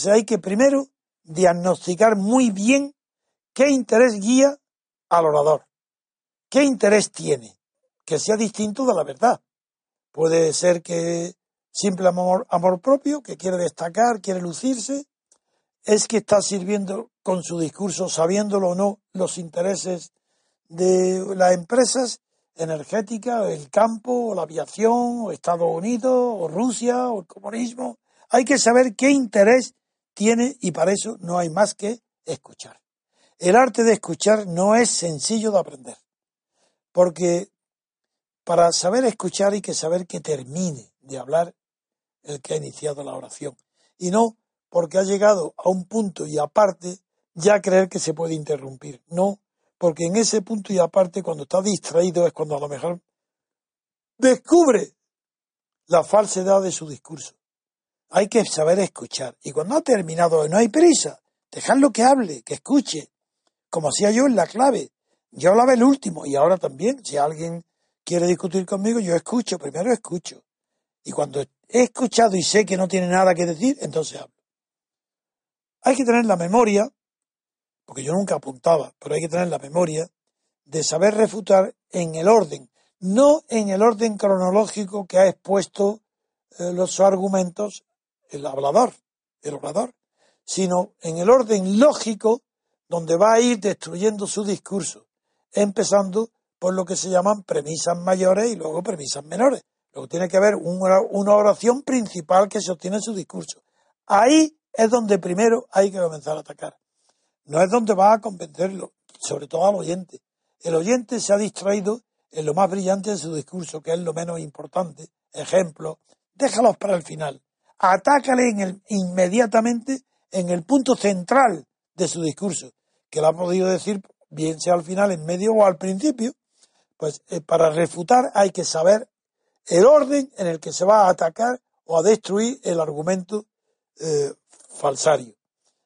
Entonces hay que primero diagnosticar muy bien qué interés guía al orador, qué interés tiene, que sea distinto de la verdad. Puede ser que simple amor, amor propio, que quiere destacar, quiere lucirse, es que está sirviendo con su discurso, sabiéndolo o no, los intereses de las empresas energéticas, el campo, la aviación, Estados Unidos, o Rusia, o el comunismo. Hay que saber qué interés tiene y para eso no hay más que escuchar. El arte de escuchar no es sencillo de aprender, porque para saber escuchar hay que saber que termine de hablar el que ha iniciado la oración y no porque ha llegado a un punto y aparte ya creer que se puede interrumpir. No, porque en ese punto y aparte cuando está distraído es cuando a lo mejor descubre la falsedad de su discurso. Hay que saber escuchar. Y cuando ha terminado, no hay prisa. Dejadlo que hable, que escuche. Como hacía yo en la clave. Yo hablaba el último y ahora también. Si alguien quiere discutir conmigo, yo escucho. Primero escucho. Y cuando he escuchado y sé que no tiene nada que decir, entonces hablo. Hay que tener la memoria, porque yo nunca apuntaba, pero hay que tener la memoria de saber refutar en el orden, no en el orden cronológico que ha expuesto eh, los argumentos el hablador, el orador, sino en el orden lógico donde va a ir destruyendo su discurso, empezando por lo que se llaman premisas mayores y luego premisas menores. Luego tiene que haber una, oración principal que sostiene su discurso. Ahí es donde primero hay que comenzar a atacar. No es donde va a convencerlo, sobre todo al oyente. El oyente se ha distraído en lo más brillante de su discurso, que es lo menos importante. Ejemplo, déjalos para el final atácale en el, inmediatamente en el punto central de su discurso, que lo ha podido decir bien sea al final, en medio o al principio, pues eh, para refutar hay que saber el orden en el que se va a atacar o a destruir el argumento eh, falsario.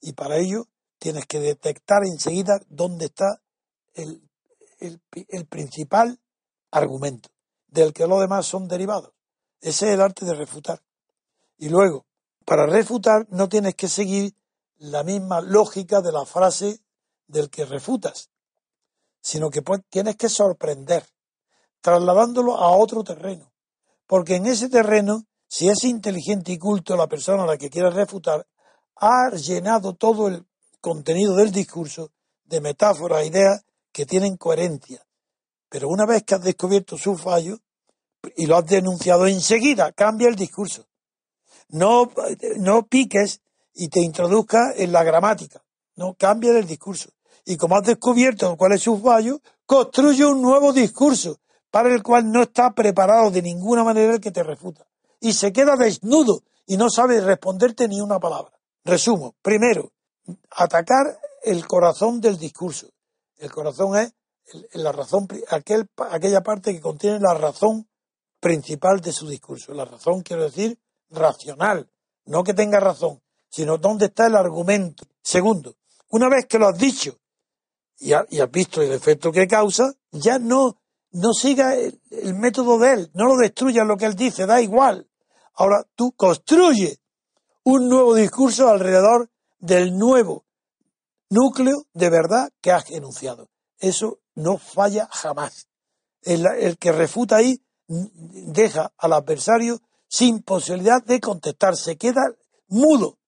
Y para ello tienes que detectar enseguida dónde está el, el principal argumento, del que los demás son derivados. Ese es el arte de refutar. Y luego, para refutar no tienes que seguir la misma lógica de la frase del que refutas, sino que tienes que sorprender, trasladándolo a otro terreno. Porque en ese terreno, si es inteligente y culto la persona a la que quieres refutar, ha llenado todo el contenido del discurso de metáforas, ideas que tienen coherencia. Pero una vez que has descubierto su fallo y lo has denunciado enseguida, cambia el discurso no, no piques y te introduzca en la gramática, no cambia el discurso. Y como has descubierto cuál es su fallo, construye un nuevo discurso para el cual no está preparado de ninguna manera el que te refuta. Y se queda desnudo y no sabe responderte ni una palabra. Resumo. Primero, atacar el corazón del discurso. El corazón es la razón, aquel, aquella parte que contiene la razón principal de su discurso. La razón, quiero decir, racional, no que tenga razón, sino dónde está el argumento. Segundo, una vez que lo has dicho y, has visto el efecto que causa, ya no, no siga el, método de él, no lo destruyas lo que él dice, da igual. Ahora tú construye un nuevo discurso alrededor del nuevo núcleo de verdad que has enunciado. Eso no falla jamás. El, el que refuta ahí deja al adversario sin posibilidad de contestar, se queda mudo